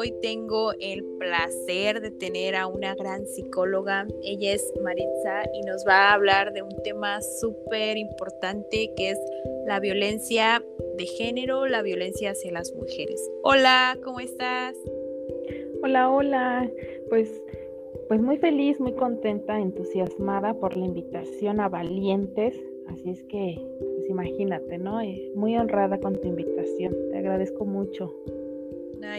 Hoy tengo el placer de tener a una gran psicóloga. Ella es Maritza y nos va a hablar de un tema súper importante que es la violencia de género, la violencia hacia las mujeres. Hola, ¿cómo estás? Hola, hola. Pues, pues muy feliz, muy contenta, entusiasmada por la invitación a Valientes. Así es que, pues imagínate, ¿no? Eh, muy honrada con tu invitación. Te agradezco mucho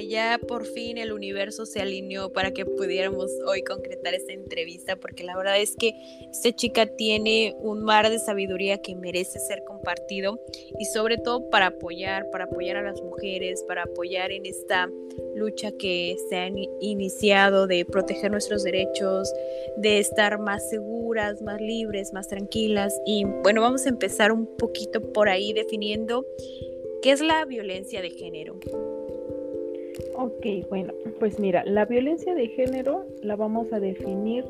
ya por fin el universo se alineó para que pudiéramos hoy concretar esta entrevista, porque la verdad es que esta chica tiene un mar de sabiduría que merece ser compartido y sobre todo para apoyar, para apoyar a las mujeres, para apoyar en esta lucha que se ha iniciado de proteger nuestros derechos, de estar más seguras, más libres, más tranquilas. Y bueno, vamos a empezar un poquito por ahí definiendo qué es la violencia de género. Ok, bueno, pues mira, la violencia de género la vamos a definir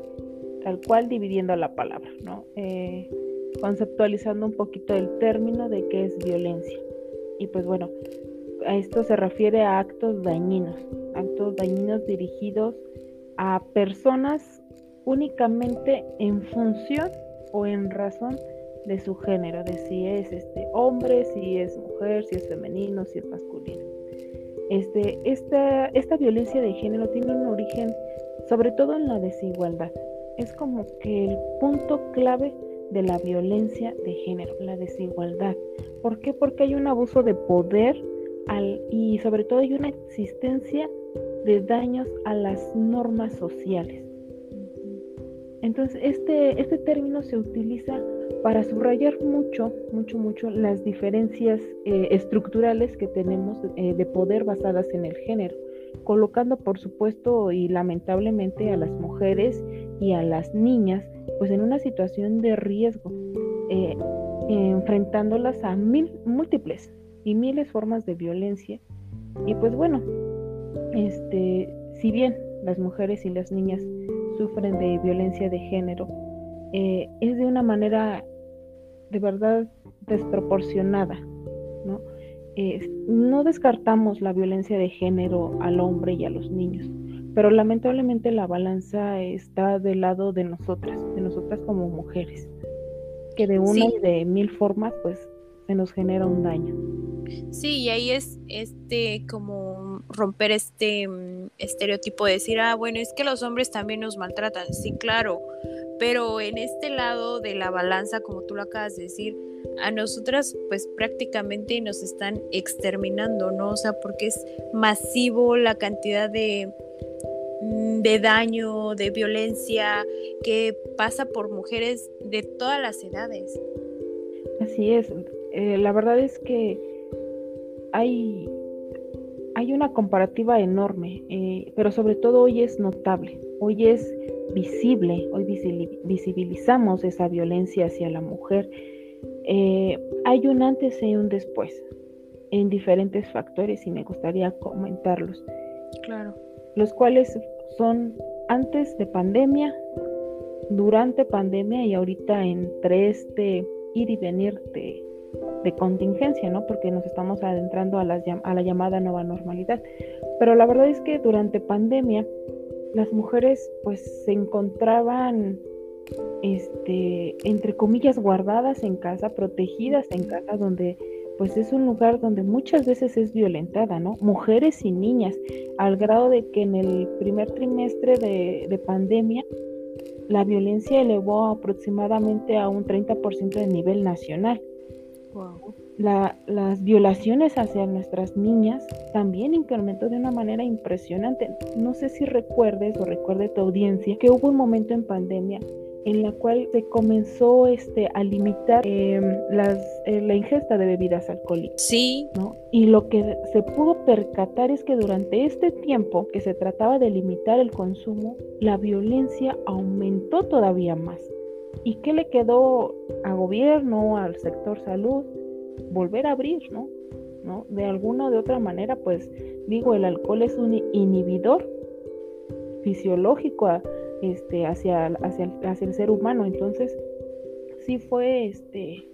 tal cual dividiendo la palabra, ¿no? Eh, conceptualizando un poquito el término de qué es violencia. Y pues bueno, a esto se refiere a actos dañinos, actos dañinos dirigidos a personas únicamente en función o en razón de su género, de si es este hombre, si es mujer, si es femenino, si es masculino. Este, esta, esta violencia de género tiene un origen sobre todo en la desigualdad. Es como que el punto clave de la violencia de género, la desigualdad. ¿Por qué? Porque hay un abuso de poder y sobre todo hay una existencia de daños a las normas sociales. Entonces, este, este término se utiliza para subrayar mucho, mucho, mucho las diferencias eh, estructurales que tenemos eh, de poder basadas en el género, colocando por supuesto y lamentablemente a las mujeres y a las niñas pues en una situación de riesgo, eh, enfrentándolas a mil, múltiples y miles formas de violencia. Y pues bueno, este, si bien las mujeres y las niñas sufren de violencia de género, es de una manera de verdad desproporcionada, ¿no? no descartamos la violencia de género al hombre y a los niños, pero lamentablemente la balanza está del lado de nosotras, de nosotras como mujeres, que de una y de mil formas pues se nos genera un daño. Sí, y ahí es este como romper este mm, estereotipo de decir, ah, bueno, es que los hombres también nos maltratan. Sí, claro, pero en este lado de la balanza, como tú lo acabas de decir, a nosotras pues prácticamente nos están exterminando, ¿no? O sea, porque es masivo la cantidad de, mm, de daño, de violencia que pasa por mujeres de todas las edades. Así es, eh, la verdad es que hay, hay una comparativa enorme, eh, pero sobre todo hoy es notable, hoy es visible, hoy visibilizamos esa violencia hacia la mujer. Eh, hay un antes y un después en diferentes factores y me gustaría comentarlos. Claro. Los cuales son antes de pandemia, durante pandemia y ahorita entre este ir y venir de, contingencia, ¿no? Porque nos estamos adentrando a, a la llamada nueva normalidad. Pero la verdad es que durante pandemia las mujeres pues se encontraban este entre comillas guardadas en casa, protegidas en casa donde pues es un lugar donde muchas veces es violentada, ¿no? Mujeres y niñas, al grado de que en el primer trimestre de, de pandemia la violencia elevó aproximadamente a un 30% de nivel nacional. Wow las violaciones hacia nuestras niñas también incrementó de una manera impresionante. No sé si recuerdes o recuerde tu audiencia que hubo un momento en pandemia en la cual se comenzó este, a limitar em, las, eh, la ingesta de bebidas alcohólicas. Sí. ¿no? Y lo que se pudo percatar es que durante este tiempo que se trataba de limitar el consumo, la violencia aumentó todavía más. ¿Y qué le quedó a gobierno, al sector salud? Volver a abrir, ¿no? ¿no? De alguna o de otra manera, pues digo, el alcohol es un inhibidor fisiológico este, hacia, hacia, hacia el ser humano. Entonces, sí fue este,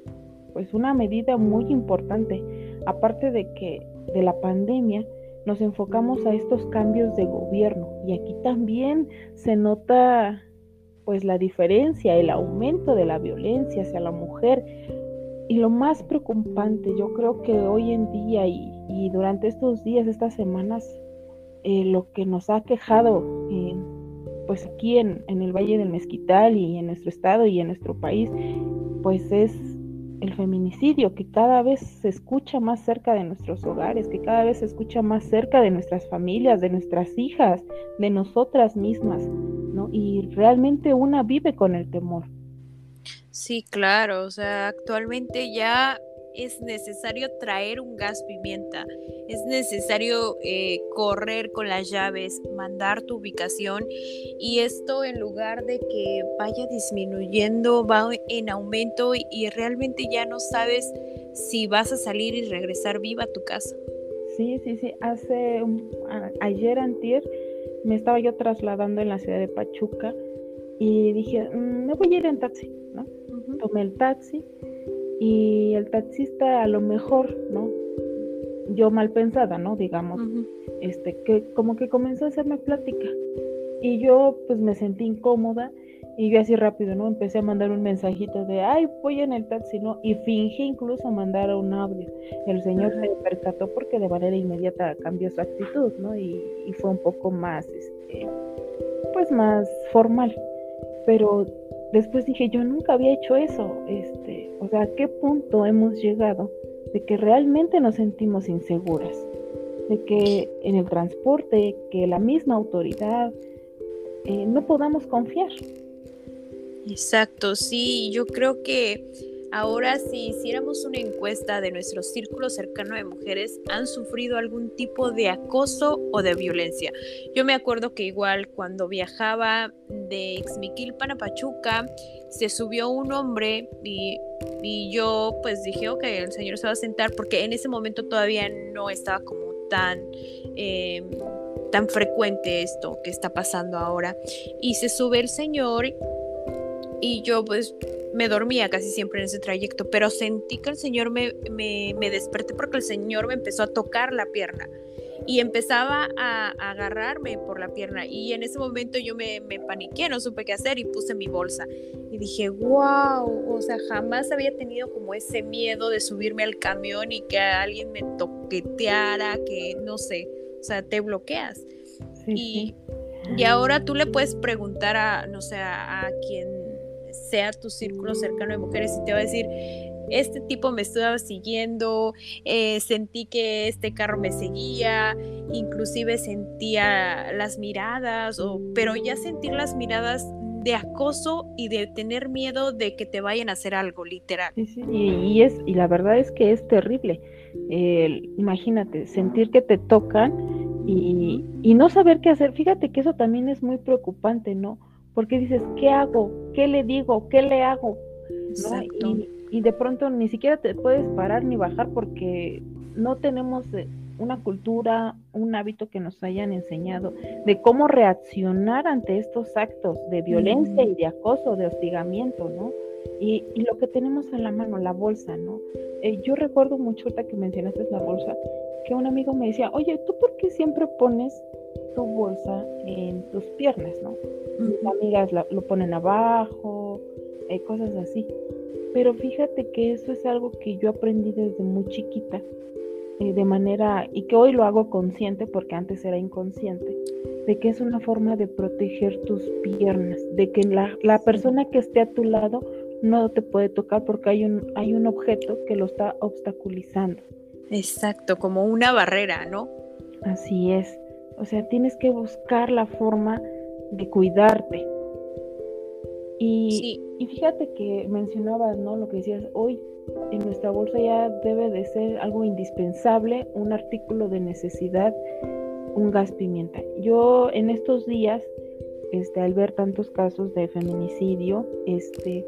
pues una medida muy importante. Aparte de que de la pandemia nos enfocamos a estos cambios de gobierno y aquí también se nota pues la diferencia, el aumento de la violencia hacia la mujer. Y lo más preocupante, yo creo que hoy en día y, durante estos días, estas semanas, eh, lo que nos ha quejado pues aquí en, en, el Valle del Mezquital y en nuestro estado y en nuestro país, pues es el feminicidio que cada vez se escucha más cerca de nuestros hogares, que cada vez se escucha más cerca de nuestras familias, de nuestras hijas, de nosotras mismas, ¿no? Y realmente una vive con el temor. Sí, claro, o sea, actualmente ya es necesario traer un gas pimienta, es necesario eh, correr con las llaves, mandar tu ubicación y esto en lugar de que vaya disminuyendo, va en aumento y, realmente ya no sabes si vas a salir y regresar viva a tu casa. Sí, sí, sí. Hace ayer antier me estaba yo trasladando en la ciudad de Pachuca y dije, mm, me voy a ir en taxi, ¿no? Tomé el taxi y el taxista a lo mejor, ¿no? Yo mal pensada, ¿no? Digamos, este, que como que comenzó a hacerme plática y yo pues me sentí incómoda y yo así rápido, ¿no? Empecé a mandar un mensajito de, ay, voy en el taxi, ¿no? Y fingí incluso mandar un audio. El señor se percató porque de manera inmediata cambió su actitud, ¿no? Y, y fue un poco más, este, pues más formal. Pero después dije, yo nunca había hecho eso, este, o sea, ¿a qué punto hemos llegado de que realmente nos sentimos inseguras? De que en el transporte, que la misma autoridad, eh, no podamos confiar. Exacto, sí, yo creo que Ahora, si hiciéramos una encuesta de nuestro círculo cercano de mujeres, ¿han sufrido algún tipo de acoso o de violencia? Yo me acuerdo que igual cuando viajaba de Exmiquilpan a Pachuca, se subió un hombre y, yo pues dije, ok, el señor se va a sentar porque en ese momento todavía no estaba como tan... Em, tan frecuente esto que está pasando ahora. Y se sube el señor y yo pues me dormía casi siempre en ese trayecto, pero sentí que el Señor me, me, desperté porque el Señor me empezó a tocar la pierna y empezaba a, agarrarme por la pierna. Y en ese momento yo me, me paniqué, no supe qué hacer y puse mi bolsa. Y dije, wow, o sea, jamás había tenido como ese miedo de subirme al camión y que alguien me toqueteara, que no sé, o sea, te bloqueas. y, y ahora tú le puedes preguntar a, no sé, a, a quien sea tu círculo cercano de mujeres y te va a decir, este tipo me estaba siguiendo, eh, sentí que este carro me seguía, inclusive sentía las miradas, o, pero ya sentir las miradas de acoso y de tener miedo de que te vayan a hacer algo, literal. y, es, y la verdad es que es terrible. imagínate, sentir que te tocan y, y no saber qué hacer. Fíjate que eso también es muy preocupante, ¿no? Porque dices, ¿qué hago? ¿Qué le digo? ¿Qué le hago? Y, de pronto ni siquiera te puedes parar ni bajar porque no tenemos eh, una cultura, un hábito que nos hayan enseñado de cómo reaccionar ante estos actos de violencia y de acoso, de hostigamiento, ¿no? Y, lo que tenemos en la mano, la bolsa, ¿no? Eh, yo recuerdo mucho ahorita que mencionaste la bolsa, que un amigo me decía, oye, ¿tú por qué siempre pones tu bolsa en tus piernas, ¿no? Mis amigas lo ponen abajo, eh, cosas así. Pero fíjate que eso es algo que yo aprendí desde muy chiquita, eh, de manera, y que hoy lo hago consciente porque antes era inconsciente, de que es una forma de proteger tus piernas, de que la, la persona que esté a tu lado no te puede tocar porque hay un, hay un objeto que lo está obstaculizando. Exacto, como una barrera, ¿no? Así es. O sea, tienes que buscar la forma de cuidarte. Y, y fíjate que mencionabas, ¿no? Lo que decías, hoy en nuestra bolsa ya debe de ser algo indispensable, un artículo de necesidad, un gas pimienta. Yo en estos días, este, al ver tantos casos de feminicidio, este,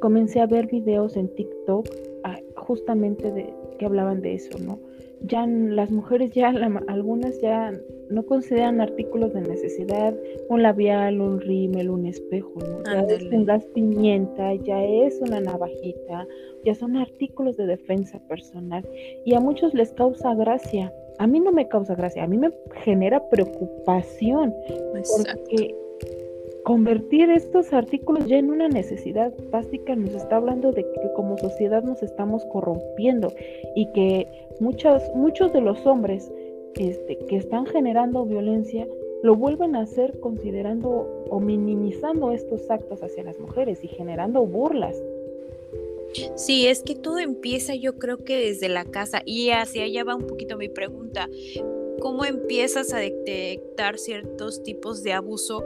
comencé a ver videos en TikTok ah, justamente de que hablaban de eso, ¿no? Ya las mujeres ya, algunas ya no consideran artículos de necesidad, un labial, un rímel, un espejo, ¿no? Ya es un gas pimienta, ya es una navajita, ya son artículos de defensa personal y a muchos les causa gracia. A mí no me causa gracia, a mí me genera preocupación porque convertir estos artículos ya en una necesidad básica nos está hablando de que como sociedad nos estamos corrompiendo y que muchos, muchos de los hombres este, que están generando violencia lo vuelven a hacer considerando o minimizando estos actos hacia las mujeres y generando burlas. Sí, es que todo empieza yo creo que desde la casa y hacia allá va un poquito mi pregunta. ¿Cómo empiezas a detectar ciertos tipos de abuso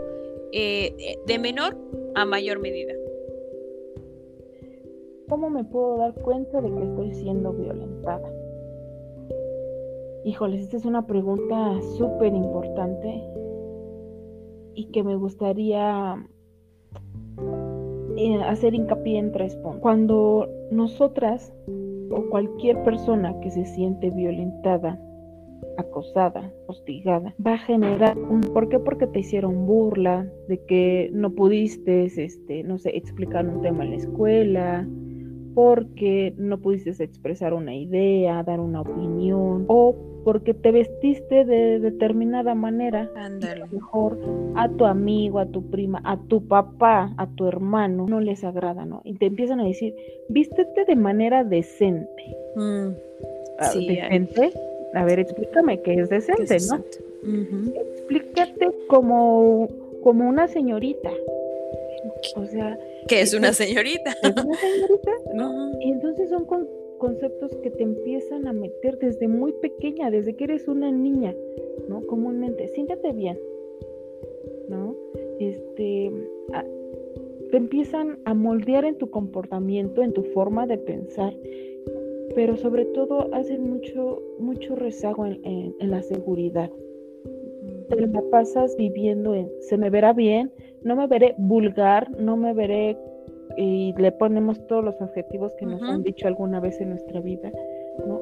eh, de menor a mayor medida. ¿Cómo me puedo dar cuenta de que estoy siendo violentada? Híjoles, esta es una pregunta súper importante y que me gustaría eh, hacer hincapié en tres puntos. Cuando nosotras o cualquier persona que se siente violentada acosada, hostigada, va a generar un ¿por qué? Porque te hicieron burla de que no pudiste, este, no sé, explicar un tema en la escuela, porque no pudiste expresar una idea, dar una opinión, o porque te vestiste de determinada manera, Ándale. mejor a tu amigo, a tu prima, a tu papá, a tu hermano, no les agrada, ¿no? Y te empiezan a decir, vístete de manera decente. Mm, ah, sí, decente, a ver, explícame qué es decente, ¿no? Explícate como, como una señorita. O sea... Que es una señorita. ¿Es una señorita? No. Y entonces son conceptos que te empiezan a meter desde muy pequeña, desde que eres una niña, ¿no? Comúnmente, siéntate bien, ¿no? Este, te empiezan a moldear en tu comportamiento, en tu forma de pensar pero sobre todo hacen mucho, mucho rezago en, la seguridad. Te la pasas viviendo en, se me verá bien, no me veré vulgar, no me veré, y le ponemos todos los objetivos que nos han dicho alguna vez en nuestra vida, ¿no?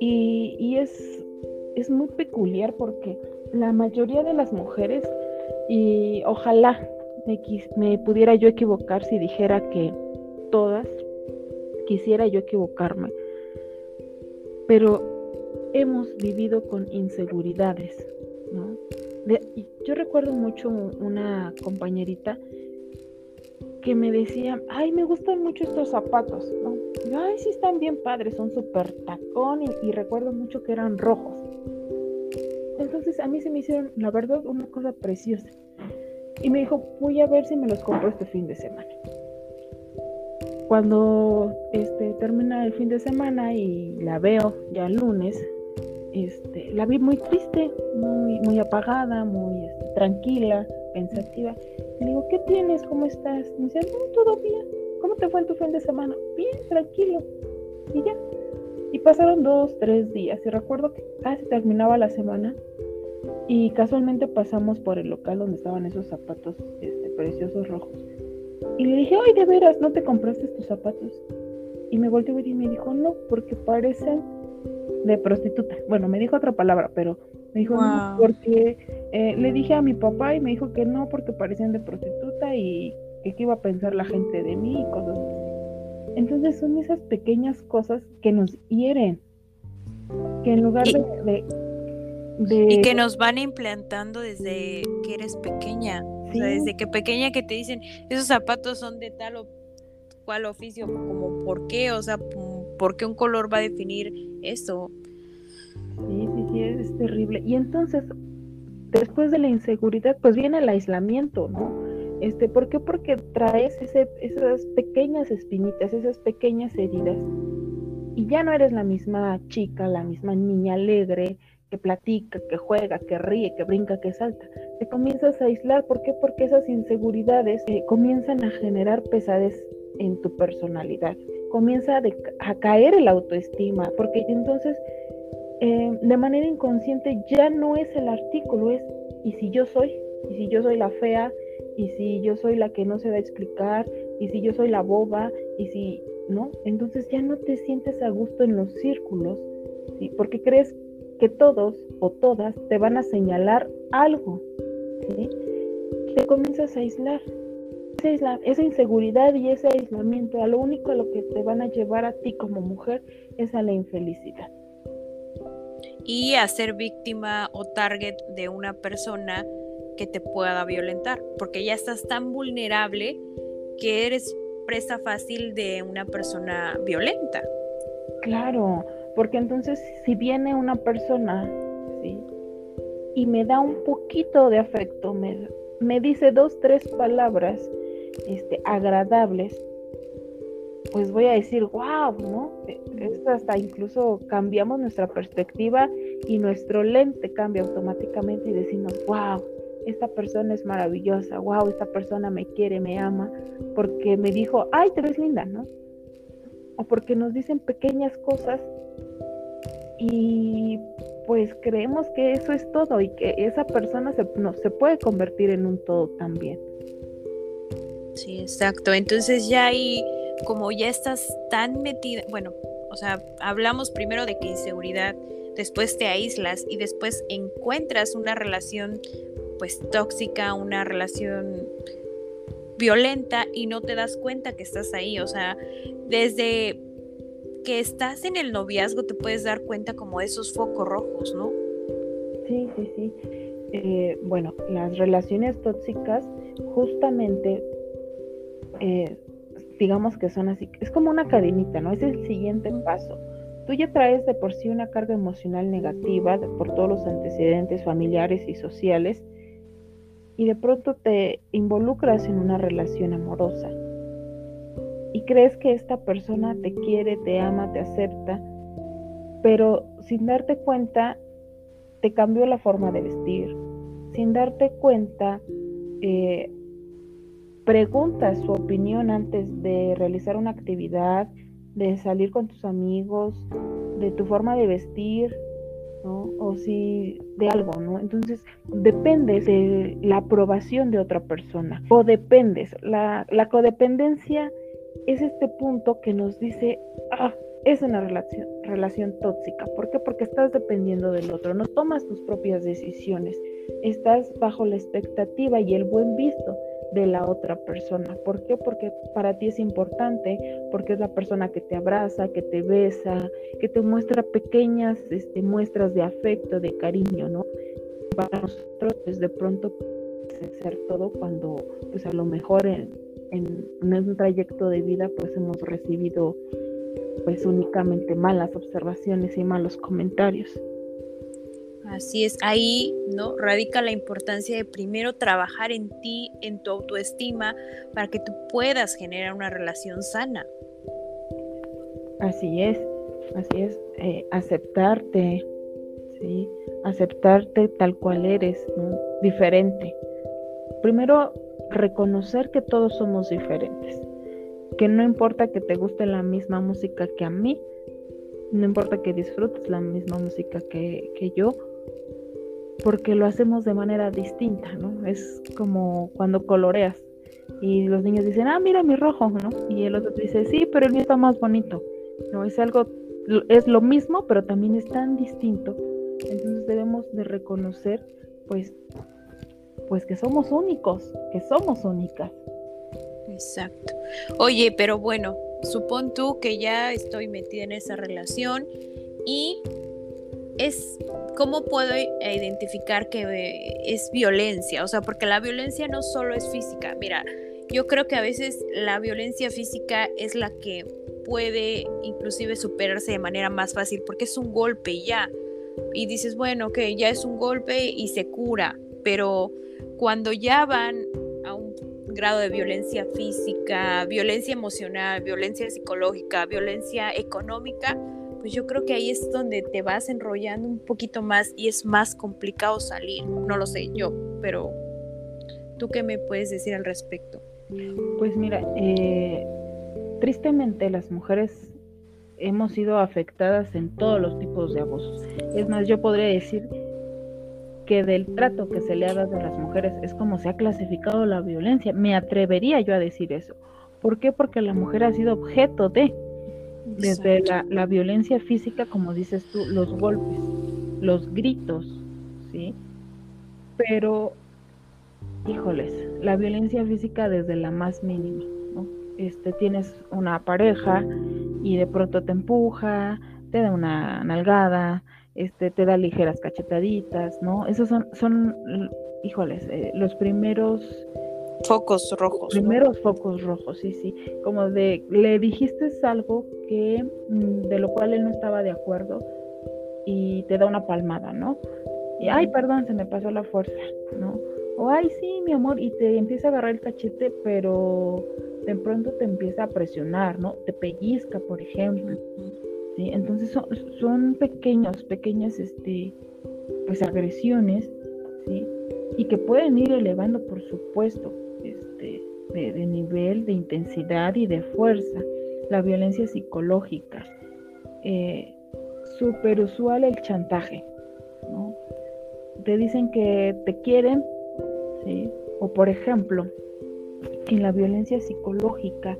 Y, y es, es muy peculiar porque la mayoría de las mujeres, y ojalá me, me pudiera yo equivocar si dijera que todas, quisiera yo equivocarme, pero hemos vivido con inseguridades, ¿no? Yo recuerdo mucho una compañerita que me decía, ay, me gustan mucho estos zapatos, ¿no? ay, sí están bien padres, son súper tacón y, recuerdo mucho que eran rojos. Entonces a mí se me hicieron, la verdad, una cosa preciosa. Y me dijo, voy a ver si me los compro este fin de semana cuando este, termina el fin de semana y la veo ya el lunes, este, la vi muy triste, muy, muy apagada, muy este, tranquila, pensativa. Le digo, ¿qué tienes? ¿Cómo estás? Me dice, no, todo bien. ¿Cómo te fue en tu fin de semana? Bien, tranquilo. Y ya. Y pasaron dos, tres días. Y recuerdo que casi terminaba la semana. Y casualmente pasamos por el local donde estaban esos zapatos este, preciosos rojos. Y le dije, ay, de veras, ¿no te compraste tus zapatos? Y me volteó y me dijo, no, porque parecen de prostituta. Bueno, me dijo otra palabra, pero me dijo, no, porque eh, le dije a mi papá y me dijo que no, porque parecían de prostituta y que qué iba a pensar la gente de mí y cosas así. Entonces son esas pequeñas cosas que nos hieren, que en lugar de, de... Y que nos van implantando desde que eres pequeña desde que pequeña que te dicen, esos zapatos son de tal o cual oficio, como por qué, o sea, por qué un color va a definir eso. Sí, sí, sí, es terrible. Y entonces, después de la inseguridad, pues viene el aislamiento, ¿no? Este, ¿Por qué? Porque traes ese, esas pequeñas espinitas, esas pequeñas heridas. Y ya no eres la misma chica, la misma niña alegre, que platica, que juega, que ríe, que brinca, que salta, te comienzas a aislar. ¿Por qué? Porque esas inseguridades eh, comienzan a generar pesadez en tu personalidad. Comienza a, caer el autoestima, porque entonces eh, de manera inconsciente ya no es el artículo, es ¿y si yo soy? ¿Y si yo soy la fea? ¿Y si yo soy la que no se da a explicar? ¿Y si yo soy la boba? ¿Y si no? Entonces ya no te sientes a gusto en los círculos. Porque crees que todos o todas te van a señalar algo. Te comienzas a aislar. Esa inseguridad y ese aislamiento, a lo único a lo que te van a llevar a ti como mujer es a la infelicidad. Y a ser víctima o target de una persona que te pueda violentar, porque ya estás tan vulnerable que eres presa fácil de una persona violenta. Claro, porque entonces si viene una persona, ¿sí? Y me da un poquito de afecto, me, me dice dos, tres palabras este, agradables, pues voy a decir, wow, ¿no? Esto hasta incluso cambiamos nuestra perspectiva y nuestro lente cambia automáticamente y decimos, wow, esta persona es maravillosa, wow, esta persona me quiere, me ama, porque me dijo, ay, te ves linda, ¿no? O porque nos dicen pequeñas cosas y pues creemos que eso es todo y que esa persona se, no, se puede convertir en un todo también. Sí, exacto. Entonces ya ahí, como ya estás tan metida, bueno, o sea, hablamos primero de que inseguridad, después te aíslas y después encuentras una relación pues tóxica, una relación violenta y no te das cuenta que estás ahí. O sea, desde que estás en el noviazgo te puedes dar cuenta como esos focos rojos, ¿no? Sí, sí, sí. Eh, bueno, las relaciones tóxicas justamente, eh, digamos que son así, es como una cadenita, ¿no? Es el siguiente paso. Tú ya traes de por sí una carga emocional negativa por todos los antecedentes familiares y sociales y de pronto te involucras en una relación amorosa y crees que esta persona te quiere, te ama, te acepta, pero sin darte cuenta te cambió la forma de vestir, sin darte cuenta eh, preguntas su opinión antes de realizar una actividad, de salir con tus amigos, de tu forma de vestir, o si de algo, ¿no? Entonces, dependes de la aprobación de otra persona o dependes. La, la codependencia es este punto que nos dice, ah, es una relación, relación tóxica. ¿Por qué? Porque estás dependiendo del otro, no tomas tus propias decisiones, estás bajo la expectativa y el buen visto de la otra persona. ¿Por qué? Porque para ti es importante, porque es la persona que te abraza, que te besa, que te muestra pequeñas este, muestras de afecto, de cariño, ¿no? Para nosotros, pues de pronto ser todo cuando, pues a lo mejor en, en, un trayecto de vida, pues hemos recibido pues únicamente malas observaciones y malos comentarios. Así es, ahí ¿no? radica la importancia de primero trabajar en ti, en tu autoestima, para que tú puedas generar una relación sana. Así es, así es, eh, aceptarte, ¿sí? aceptarte tal cual eres, diferente. Primero, reconocer que todos somos diferentes, que no importa que te guste la misma música que a mí, no importa que disfrutes la misma música que, que yo, porque lo hacemos de manera distinta, ¿no? Es como cuando coloreas y los niños dicen, ah, mira mi rojo, ¿no? Y el otro dice, sí, pero el mío está más bonito, ¿no? Es algo, es lo mismo, pero también es tan distinto. Entonces debemos de reconocer, pues, pues que somos únicos, que somos únicas. Exacto. Oye, pero bueno, supón tú que ya estoy metida en esa relación y es cómo puedo identificar que eh, es violencia, o sea, porque la violencia no solo es física, mira, yo creo que a veces la violencia física es la que puede inclusive superarse de manera más fácil porque es un golpe ya. Y dices, bueno, que ya es un golpe y se cura, pero cuando ya van a un grado de violencia física, violencia emocional, violencia psicológica, violencia económica, pues yo creo que ahí es donde te vas enrollando un poquito más y es más complicado salir. No lo sé yo, pero ¿tú qué me puedes decir al respecto? Pues mira, eh, tristemente las mujeres hemos sido afectadas en todos los tipos de abusos. Es más, yo podría decir que del trato que se le ha dado a las mujeres es como se ha clasificado la violencia. Me atrevería yo a decir eso. ¿Por qué? Porque la mujer ha sido objeto de, desde la, la, violencia física, como dices tú, los golpes, los gritos, ¿sí? Pero, híjoles, la violencia física desde la más mínima, ¿no? Este, tienes una pareja y de pronto te empuja, te da una nalgada, este, te da ligeras cachetaditas, ¿no? Esos son, son híjoles, eh, los primeros focos rojos. Primeros focos rojos, sí, sí. Como de, le dijiste algo que, mm, de lo cual él no estaba de acuerdo y te da una palmada, ¿no? Y, ay, perdón, se me pasó la fuerza, ¿no? O, ay, sí, mi amor, y te empieza a agarrar el cachete, pero de pronto te empieza a presionar, ¿no? Te pellizca, por ejemplo. ¿sí? Entonces son, son pequeños, pequeñas, este, pues agresiones, ¿sí? Y que pueden ir elevando, por supuesto, de, nivel, de intensidad y de fuerza. La violencia psicológica. Eh, Súper usual el chantaje. Te dicen que te quieren. O por ejemplo, en la violencia psicológica,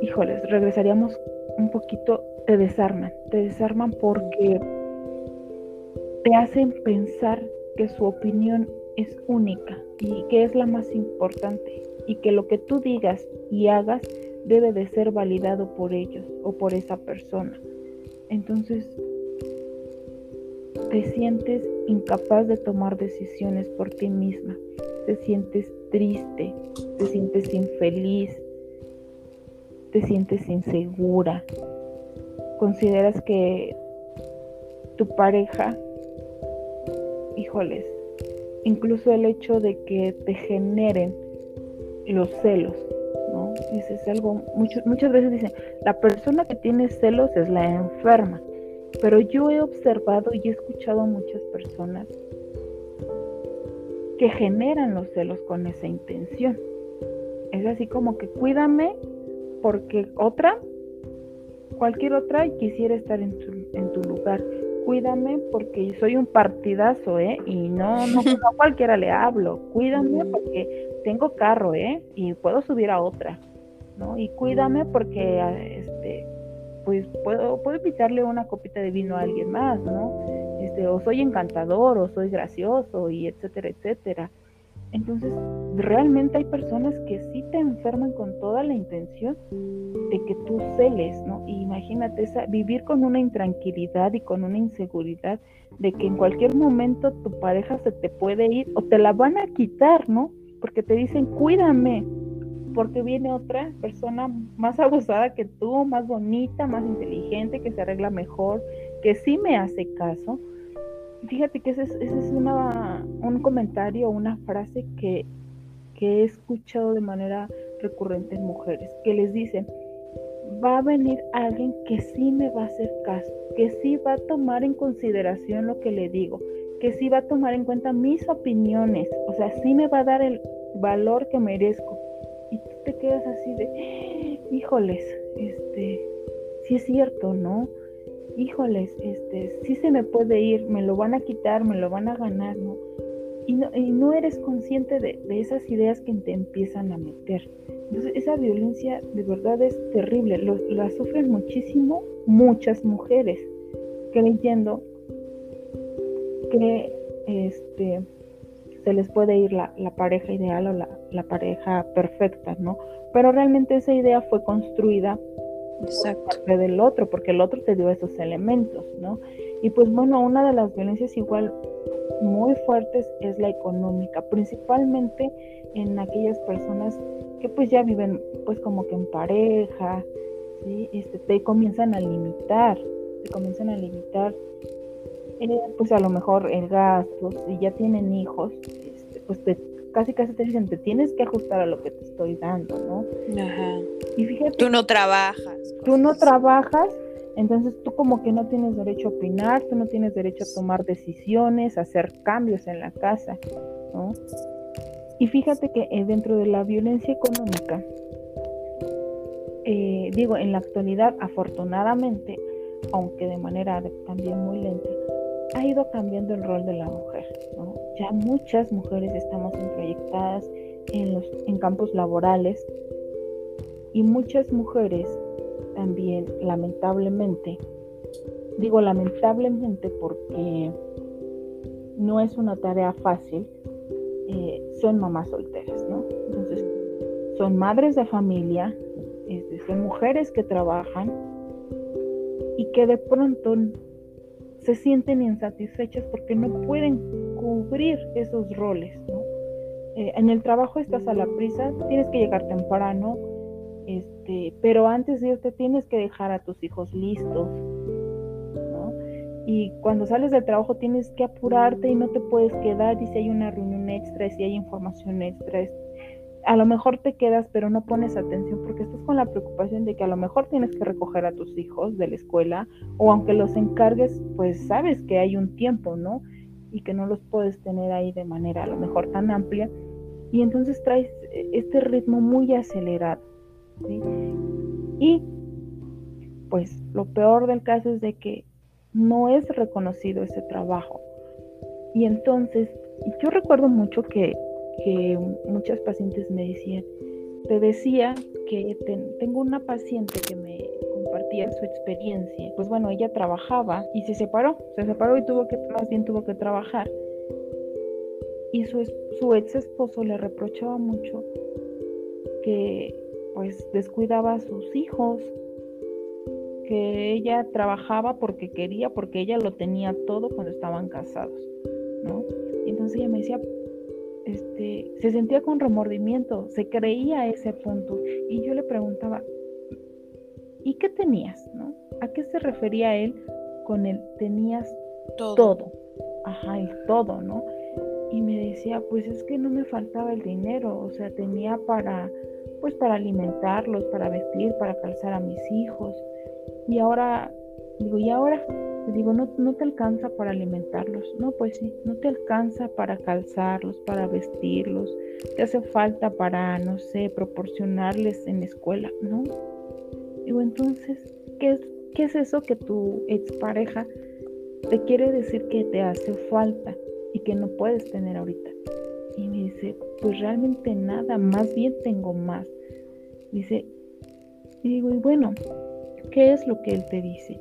híjoles, regresaríamos un poquito, te desarman, te desarman porque te hacen pensar que su opinión es única y que es la más importante y que lo que tú digas y hagas debe de ser validado por ellos o por esa persona. Entonces, te sientes incapaz de tomar decisiones por ti misma, te sientes triste, te sientes infeliz, te sientes insegura, consideras que tu pareja, híjoles, incluso el hecho de que te generen los celos, ¿no? Dices algo, muchas veces dicen, la persona que tiene celos es la enferma, pero yo he observado y he escuchado a muchas personas que generan los celos con esa intención. Es así como que cuídame porque otra, cualquier otra quisiera estar en tu, en tu lugar. Cuídame porque soy un partidazo, ¿eh? Y no, no, a cualquiera le hablo. Cuídame porque tengo carro, ¿eh? Y puedo subir a otra, ¿no? Y cuídame porque, este, pues puedo, puedo invitarle una copita de vino a alguien más, ¿no? Este, o soy encantador, o soy gracioso, y etcétera, etcétera. Entonces, realmente hay personas que sí te enferman con toda la intención de que tú celes, ¿no? imagínate esa, vivir con una intranquilidad y con una inseguridad de que en cualquier momento tu pareja se te puede ir o te la van a quitar, ¿no? Porque te dicen, cuídame, porque viene otra persona más abusada que tú, más bonita, más inteligente, que se arregla mejor, que sí me hace caso. Fíjate que ese es, ese es una, un comentario, una frase que, que he escuchado de manera recurrente en mujeres, que les dicen, va a venir alguien que sí me va a hacer caso, que sí va a tomar en consideración lo que le digo, que sí va a tomar en cuenta mis opiniones, o sea, sí me va a dar el valor que merezco. Y tú te quedas así de, híjoles, este, sí es cierto, ¿no? híjoles, este, sí se me puede ir, me lo van a quitar, me lo van a ganar, ¿no? Y no, y no eres consciente de, esas ideas que te empiezan a meter. Entonces, esa violencia de verdad es terrible. la sufren muchísimo muchas mujeres, creyendo que este, se les puede ir la, pareja ideal o la, la pareja perfecta, ¿no? Pero realmente esa idea fue construida Exacto. del otro, porque el otro te dio esos elementos, ¿no? Y pues bueno, una de las violencias igual muy fuertes es la económica, principalmente en aquellas personas que pues ya viven pues como que en pareja, ¿sí? Este, te comienzan a limitar, te comienzan a limitar eh, pues a lo mejor el gasto, si ya tienen hijos, este, pues te casi casi te dicen, te tienes que ajustar a lo que te estoy dando, ¿no? Ajá. Y fíjate. Tú no trabajas. Tú no trabajas, Entonces tú como que no tienes derecho a opinar, tú no tienes derecho a tomar decisiones, a hacer cambios en la casa, ¿no? Y fíjate que eh, dentro de la violencia económica, eh, digo, en la actualidad, afortunadamente, aunque de manera también muy lenta, ha ido cambiando el rol de la mujer. Ya muchas mujeres estamos introyectadas en, los, en campos laborales y muchas mujeres también, lamentablemente, digo lamentablemente porque no es una tarea fácil, eh, son mamás solteras, ¿no? Entonces, son madres de familia, este, son mujeres que trabajan y que de pronto se sienten insatisfechas porque no pueden cubrir esos roles, ¿no? Eh, en el trabajo estás a la prisa, tienes que llegar temprano, este, pero antes de irte tienes que dejar a tus hijos listos, ¿no? Y cuando sales del trabajo tienes que apurarte y no te puedes quedar y si hay una reunión extra, si hay información extra, a lo mejor te quedas pero no pones atención porque estás con la preocupación de que a lo mejor tienes que recoger a tus hijos de la escuela o aunque los encargues, pues sabes que hay un tiempo, ¿no? Y que no los puedes tener ahí de manera a lo mejor tan amplia. Y entonces traes eh, este ritmo muy acelerado. Y pues lo peor del caso es de que no es reconocido ese trabajo. Y entonces, yo recuerdo mucho que, muchas pacientes me decían, te decía que tengo una paciente que me compartía su experiencia. Pues bueno, ella trabajaba y se separó, se separó y tuvo que, más bien tuvo que trabajar. Y su, su ex esposo le reprochaba mucho que pues descuidaba a sus hijos, que ella trabajaba porque quería, porque ella lo tenía todo cuando estaban casados, ¿no? Y entonces ella me decía, este, se sentía con remordimiento, se creía a ese punto. Y yo le preguntaba, ¿y qué tenías? ¿no? ¿A qué se refería él con el tenías todo? todo. Ajá, el todo, ¿no? Y me decía, pues es que no me faltaba el dinero, o sea, tenía para pues para alimentarlos, para vestir, para calzar a mis hijos. Y ahora, digo, ¿y ahora? digo, no, no te alcanza para alimentarlos. No, pues sí, no te alcanza para calzarlos, para vestirlos. Te hace falta para, no sé, proporcionarles en la escuela, ¿no? Digo, entonces, ¿qué es, qué es eso que tu expareja te quiere decir que te hace falta y que no puedes tener ahorita? Y me dice, pues realmente nada, más bien tengo más. Dice, y digo, y bueno, ¿qué es lo que él te dice?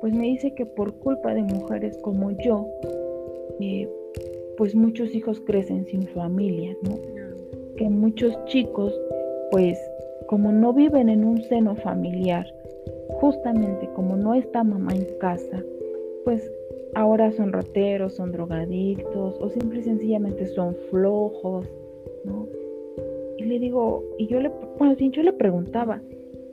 Pues me dice que por culpa de mujeres como yo, eh, pues muchos hijos crecen sin familia, ¿no? Que muchos chicos, pues como no viven en un seno familiar, justamente como no está mamá en casa, pues ahora son rateros, son drogadictos o simple y sencillamente son flojos, Y le digo, y yo le, bueno, yo le preguntaba,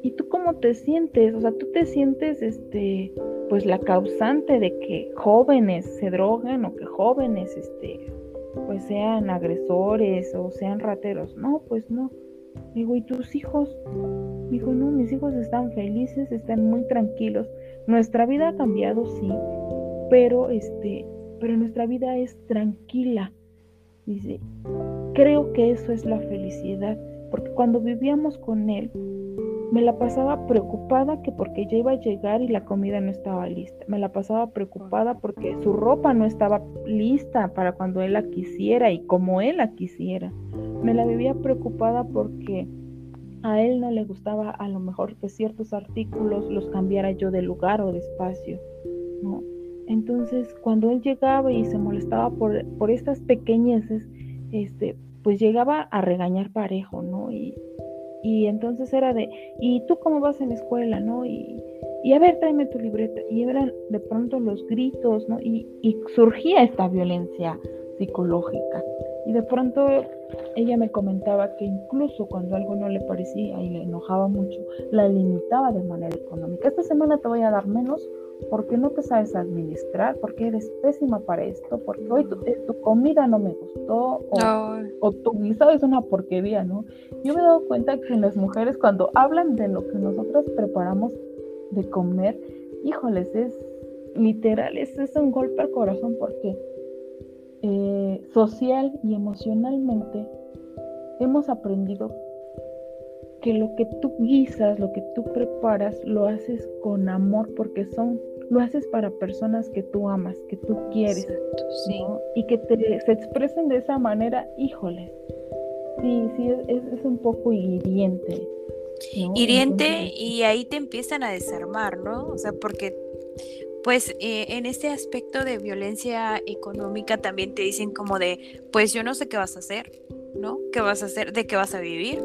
¿y tú cómo te sientes? O sea, tú te sientes, este, pues la causante de que jóvenes se droguen o que jóvenes, este, pues sean agresores o sean rateros. No, pues no. Digo, ¿y tus hijos? Dijo, no, mis hijos están felices, están muy tranquilos. Nuestra vida ha cambiado, sí, pero este, pero nuestra vida es tranquila. Dice, creo que eso es la felicidad, porque cuando vivíamos con él, me la pasaba preocupada que porque ya iba a llegar y la comida no estaba lista. Me la pasaba preocupada porque su ropa no estaba lista para cuando él la quisiera y como él la quisiera. Me la vivía preocupada porque a él no le gustaba a lo mejor que ciertos artículos los cambiara yo de lugar o de espacio. ¿no? Entonces, cuando él llegaba y se molestaba por, por estas pequeñeces, este, pues llegaba a regañar parejo, ¿no? Y, y entonces era de, ¿y tú cómo vas en la escuela, no? Y, y a ver, tráeme tu libreta. Y eran de pronto los gritos, ¿no? Y, y surgía esta violencia psicológica. Y de pronto ella me comentaba que incluso cuando algo no le parecía y le enojaba mucho, la limitaba de manera económica. Esta semana te voy a dar menos porque no te sabes administrar, porque eres pésima para esto, porque hoy tu, eh, comida no me gustó o, tu guisado es una porquería, ¿no? Yo me he dado cuenta que las mujeres cuando hablan de lo que nosotras preparamos de comer, híjoles, es literal, es, es un golpe al corazón porque eh, social y emocionalmente hemos aprendido que lo que tú guisas, lo que tú preparas, lo haces con amor porque son, lo haces para personas que tú amas, que tú quieres, y que te, se expresen de esa manera, híjoles, sí, sí, es, es un poco hiriente. Hiriente y ahí te empiezan a desarmar, ¿no? O sea, porque pues eh, en este aspecto de violencia económica también te dicen como de, pues yo no sé qué vas a hacer, ¿no? ¿Qué vas a hacer? ¿De qué vas a vivir?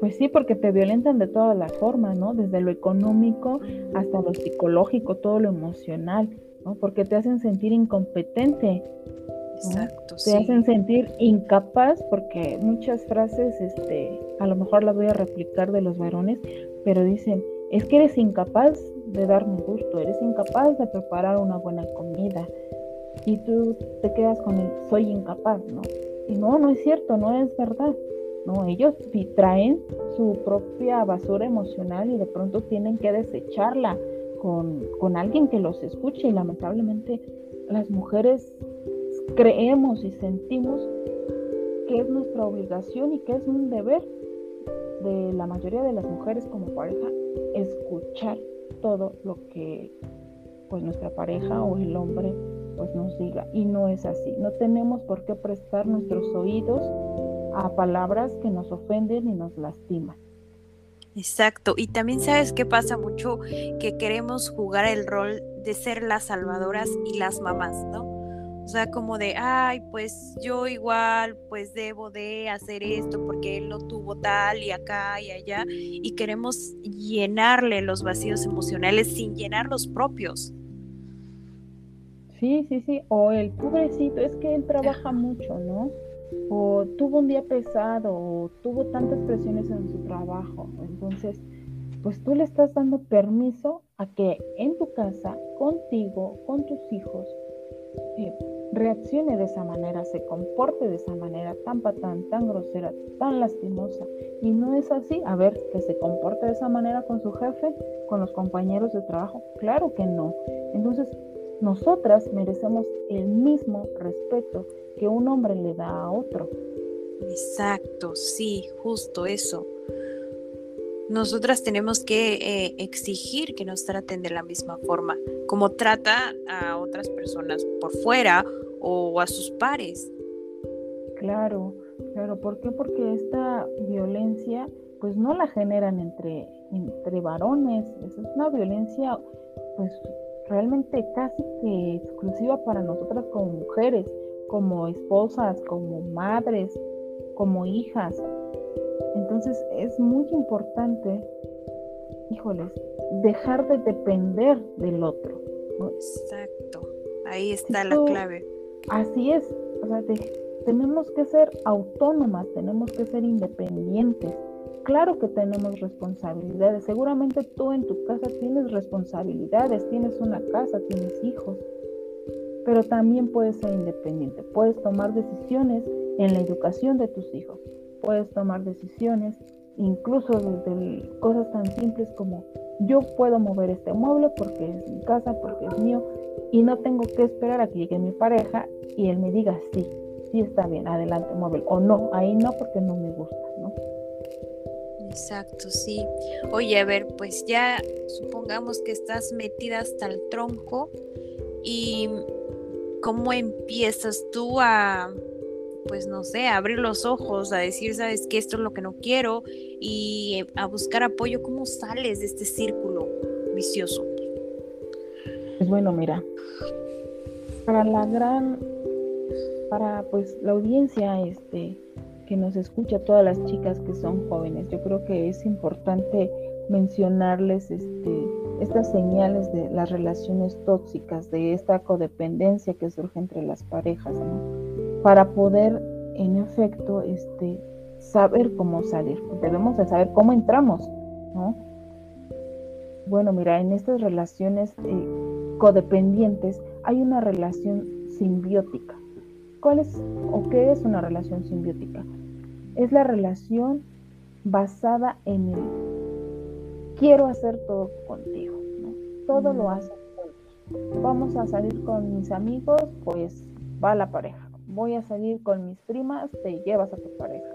Pues sí, porque te violentan de todas las formas, ¿no? Desde lo económico hasta lo psicológico, todo lo emocional, ¿no? Porque te hacen sentir incompetente. Exacto, Te hacen sentir incapaz porque muchas frases, este, a lo mejor las voy a replicar de los varones, pero dicen, es que eres incapaz de darme gusto, eres incapaz de preparar una buena comida y tú te quedas con el soy incapaz, ¿no? Y no, no es cierto, no es verdad. No, ellos traen su propia basura emocional y de pronto tienen que desecharla con, con alguien que los escuche. Y lamentablemente las mujeres creemos y sentimos que es nuestra obligación y que es un deber de la mayoría de las mujeres como pareja escuchar todo lo que pues nuestra pareja o el hombre pues nos diga. Y no es así. No tenemos por qué prestar nuestros oídos a palabras que nos ofenden y nos lastiman Exacto, y también sabes qué pasa mucho que queremos jugar el rol de ser las salvadoras y las mamás, ¿no? O sea, como de, ay, pues yo igual, pues debo de hacer esto porque él lo tuvo tal y acá y allá. Y queremos llenarle los vacíos emocionales sin llenar los propios. Sí, sí, sí. O el pobrecito, es que él trabaja mucho, ¿no? O tuvo un día pesado, o tuvo tantas presiones en su trabajo. Entonces, pues tú le estás dando permiso a que en tu casa, contigo, con tus hijos, eh, reaccione de esa manera, se comporte de esa manera tan patán, tan grosera, tan lastimosa. Y no es así. A ver, que se comporte de esa manera con su jefe, con los compañeros de trabajo. Claro que no. Entonces, nosotras merecemos el mismo respeto que un hombre le da a otro. Exacto, sí, justo eso. Nosotras tenemos que eh, exigir que nos traten de la misma forma, como trata a otras personas por fuera o a sus pares. Claro, claro, ¿por qué? Porque esta violencia pues no la generan entre, entre varones, es una violencia pues realmente casi que exclusiva para nosotras como mujeres, como esposas, como madres, como hijas. Entonces es muy importante, híjoles, dejar de depender del otro. Exacto, ahí está la clave. Así es, o sea, tenemos que ser autónomas, tenemos que ser independientes. Claro que tenemos responsabilidades, seguramente tú en tu casa tienes responsabilidades, tienes una casa, tienes hijos, pero también puedes ser independiente, puedes tomar decisiones en la educación de tus hijos, puedes tomar decisiones incluso desde cosas tan simples como yo puedo mover este mueble porque es mi casa, porque es mío, y no tengo que esperar a que llegue mi pareja y él me diga sí, sí está bien, adelante, móvil, o no, ahí no porque no me gusta, ¿no? Exacto, sí. Oye, a ver, pues ya supongamos que estás metida hasta el tronco y cómo empiezas tú a, pues no sé, a abrir los ojos, a decir, sabes que esto es lo que no quiero y a buscar apoyo, ¿cómo sales de este círculo vicioso? Pues bueno, mira, para la gran, para pues la audiencia este, que nos escucha, todas las chicas que son jóvenes, yo creo que es importante mencionarles este, estas señales de las relaciones tóxicas, de esta codependencia que surge entre las parejas, ¿no? Para poder, en efecto, este, saber cómo salir. Debemos de saber cómo entramos, ¿no? Bueno, mira, en estas relaciones eh, codependientes hay una relación simbiótica. ¿Cuál es o qué es una relación simbiótica? Es la relación basada en el quiero hacer todo contigo, ¿no? Todo lo hace Vamos a salir con mis amigos, pues va la pareja. Voy a salir con mis primas, te llevas a tu pareja.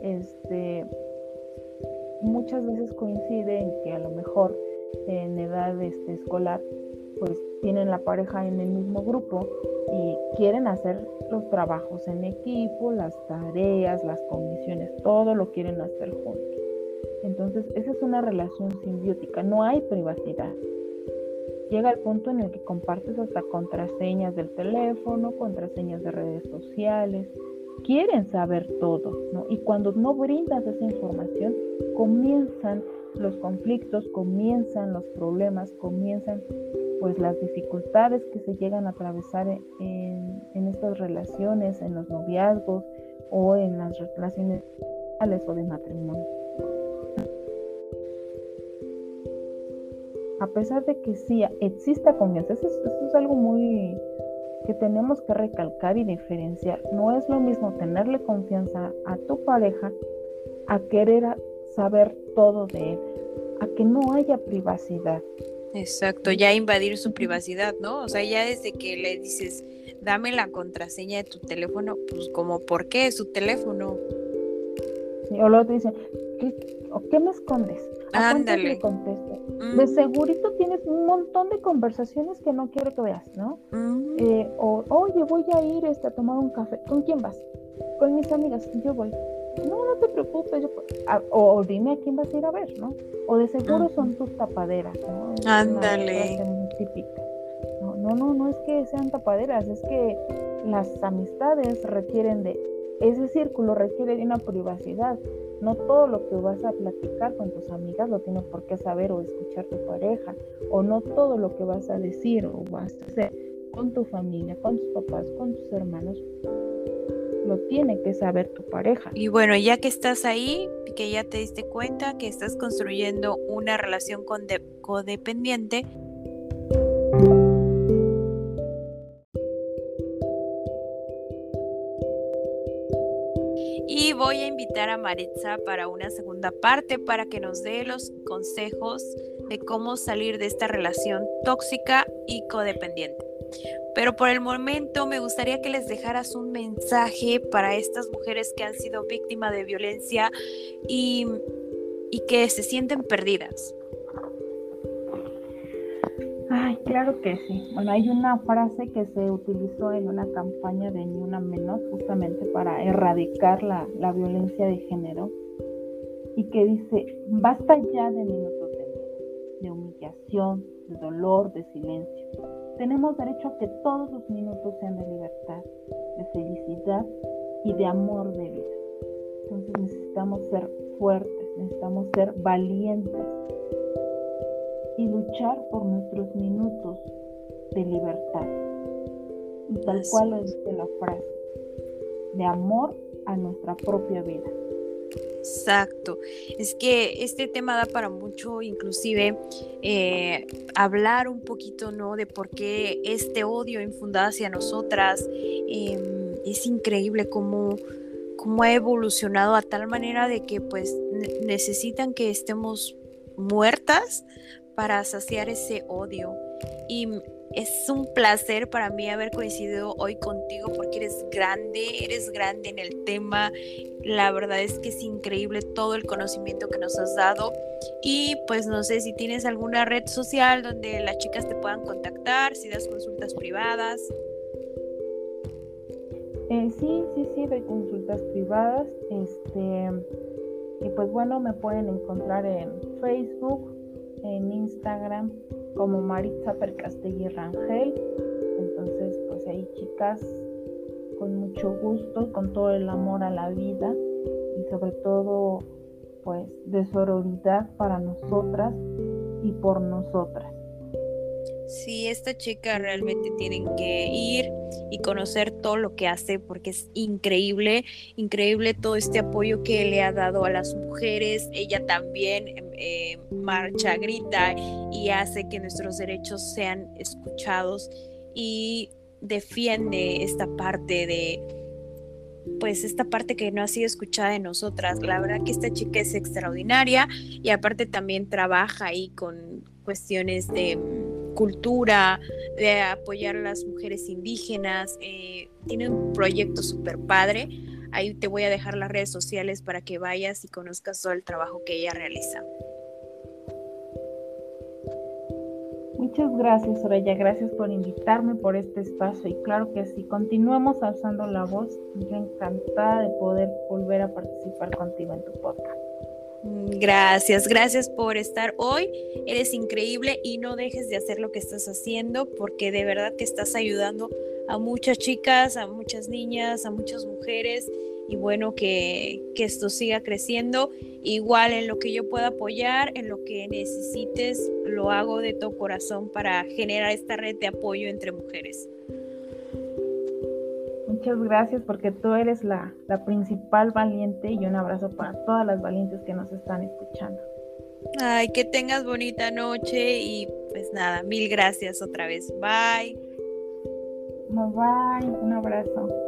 Este, muchas veces coincide en que a lo mejor en edad este, escolar, pues tienen la pareja en el mismo grupo y quieren hacer los trabajos en equipo, las tareas, las comisiones, todo lo quieren hacer juntos. Entonces, esa es una relación simbiótica, no hay privacidad. Llega el punto en el que compartes hasta contraseñas del teléfono, contraseñas de redes sociales, quieren saber todo, ¿no? Y cuando no brindas esa información, comienzan los conflictos, comienzan los problemas, comienzan pues las dificultades que se llegan a atravesar en, estas relaciones, en los noviazgos o en las relaciones o de matrimonio. A pesar de que sí exista confianza, eso es algo muy que tenemos que recalcar y diferenciar. No es lo mismo tenerle confianza a tu pareja a querer saber todo de él, a que no haya privacidad. Exacto, ya invadir su privacidad, ¿no? O sea, ya desde que le dices, dame la contraseña de tu teléfono, pues como, ¿por qué es su teléfono? Sí, o luego te dicen, ¿qué, ¿qué me escondes? Ándale. Le? De segurito tienes un montón de conversaciones que no quiero que veas, ¿no? Eh, o, oye, voy a ir este, a tomar un café. ¿Con quién vas? Con mis amigas. Yo voy. No, no te preocupes. o, dime a quién vas a ir a ver, ¿no? O de seguro son tus tapaderas, ¿no? Ándale. Típica. No, no, no, no es que sean tapaderas, es que las amistades requieren de, ese círculo requiere de una privacidad. No todo lo que vas a platicar con tus amigas lo tiene por qué saber o escuchar tu pareja, o no todo lo que vas a decir o vas a hacer con tu familia, con tus papás, con tus hermanos, lo tiene que saber tu pareja. Y bueno, ya que estás ahí, que ya te diste cuenta que estás construyendo una relación con codependiente, voy a invitar a Maritza para una segunda parte para que nos dé los consejos de cómo salir de esta relación tóxica y codependiente. Pero por el momento me gustaría que les dejaras un mensaje para estas mujeres que han sido víctimas de violencia y, y que se sienten perdidas. Claro que sí. Bueno, hay una frase que se utilizó en una campaña de Ni Una Menos justamente para erradicar la, la violencia de género y que dice, basta ya de minutos de de humillación, de dolor, de silencio. Tenemos derecho a que todos los minutos sean de libertad, de felicidad y de amor de vida. Entonces necesitamos ser fuertes, necesitamos ser valientes y luchar por nuestros minutos de libertad. Y tal cual lo dice la frase, de amor a nuestra propia vida. Exacto. Es que este tema da para mucho, inclusive eh, hablar un poquito, ¿no? De por qué este odio infundado hacia nosotras em, es increíble cómo, cómo ha evolucionado a tal manera de que pues necesitan que estemos muertas para saciar ese odio. Y es un placer para mí haber coincidido hoy contigo porque eres grande, eres grande en el tema. La verdad es que es increíble todo el conocimiento que nos has dado. Y pues no sé si tienes alguna red social donde las chicas te puedan contactar, si das consultas privadas. Eh, sí, sí, sí, doy consultas privadas. Este, y pues bueno, me pueden encontrar en Facebook, en Instagram como Maritza Percastegui Rangel. Entonces, pues ahí chicas, con mucho gusto, con todo el amor a la vida y sobre todo, pues de sororidad para nosotras y por nosotras. Sí, esta chica realmente tienen que ir y conocer todo lo que hace porque es increíble, increíble todo este apoyo que le ha dado a las mujeres. Ella también eh, marcha, grita y hace que nuestros derechos sean escuchados y defiende esta parte de pues esta parte que no ha sido escuchada de nosotras. La verdad que esta chica es extraordinaria y aparte también trabaja ahí con cuestiones de cultura, de apoyar a las mujeres indígenas. Eh, tiene un proyecto súper padre. Ahí te voy a dejar las redes sociales para que vayas y conozcas todo el trabajo que ella realiza. Muchas gracias, Soraya. Gracias por invitarme por este espacio. Y claro que sí, continuemos alzando la voz. Yo encantada de poder volver a participar contigo en tu podcast. Gracias, gracias por estar hoy. Eres increíble y no dejes de hacer lo que estás haciendo porque de verdad que estás ayudando a muchas chicas, a muchas niñas, a muchas mujeres y bueno, que, que, esto siga creciendo. Igual en lo que yo pueda apoyar, en lo que necesites, lo hago de todo corazón para generar esta red de apoyo entre mujeres. Muchas gracias porque tú eres la, la principal valiente y un abrazo para todas las valientes que nos están escuchando. Ay, que tengas bonita noche y pues nada, mil gracias otra vez. Bye. Bye, un abrazo.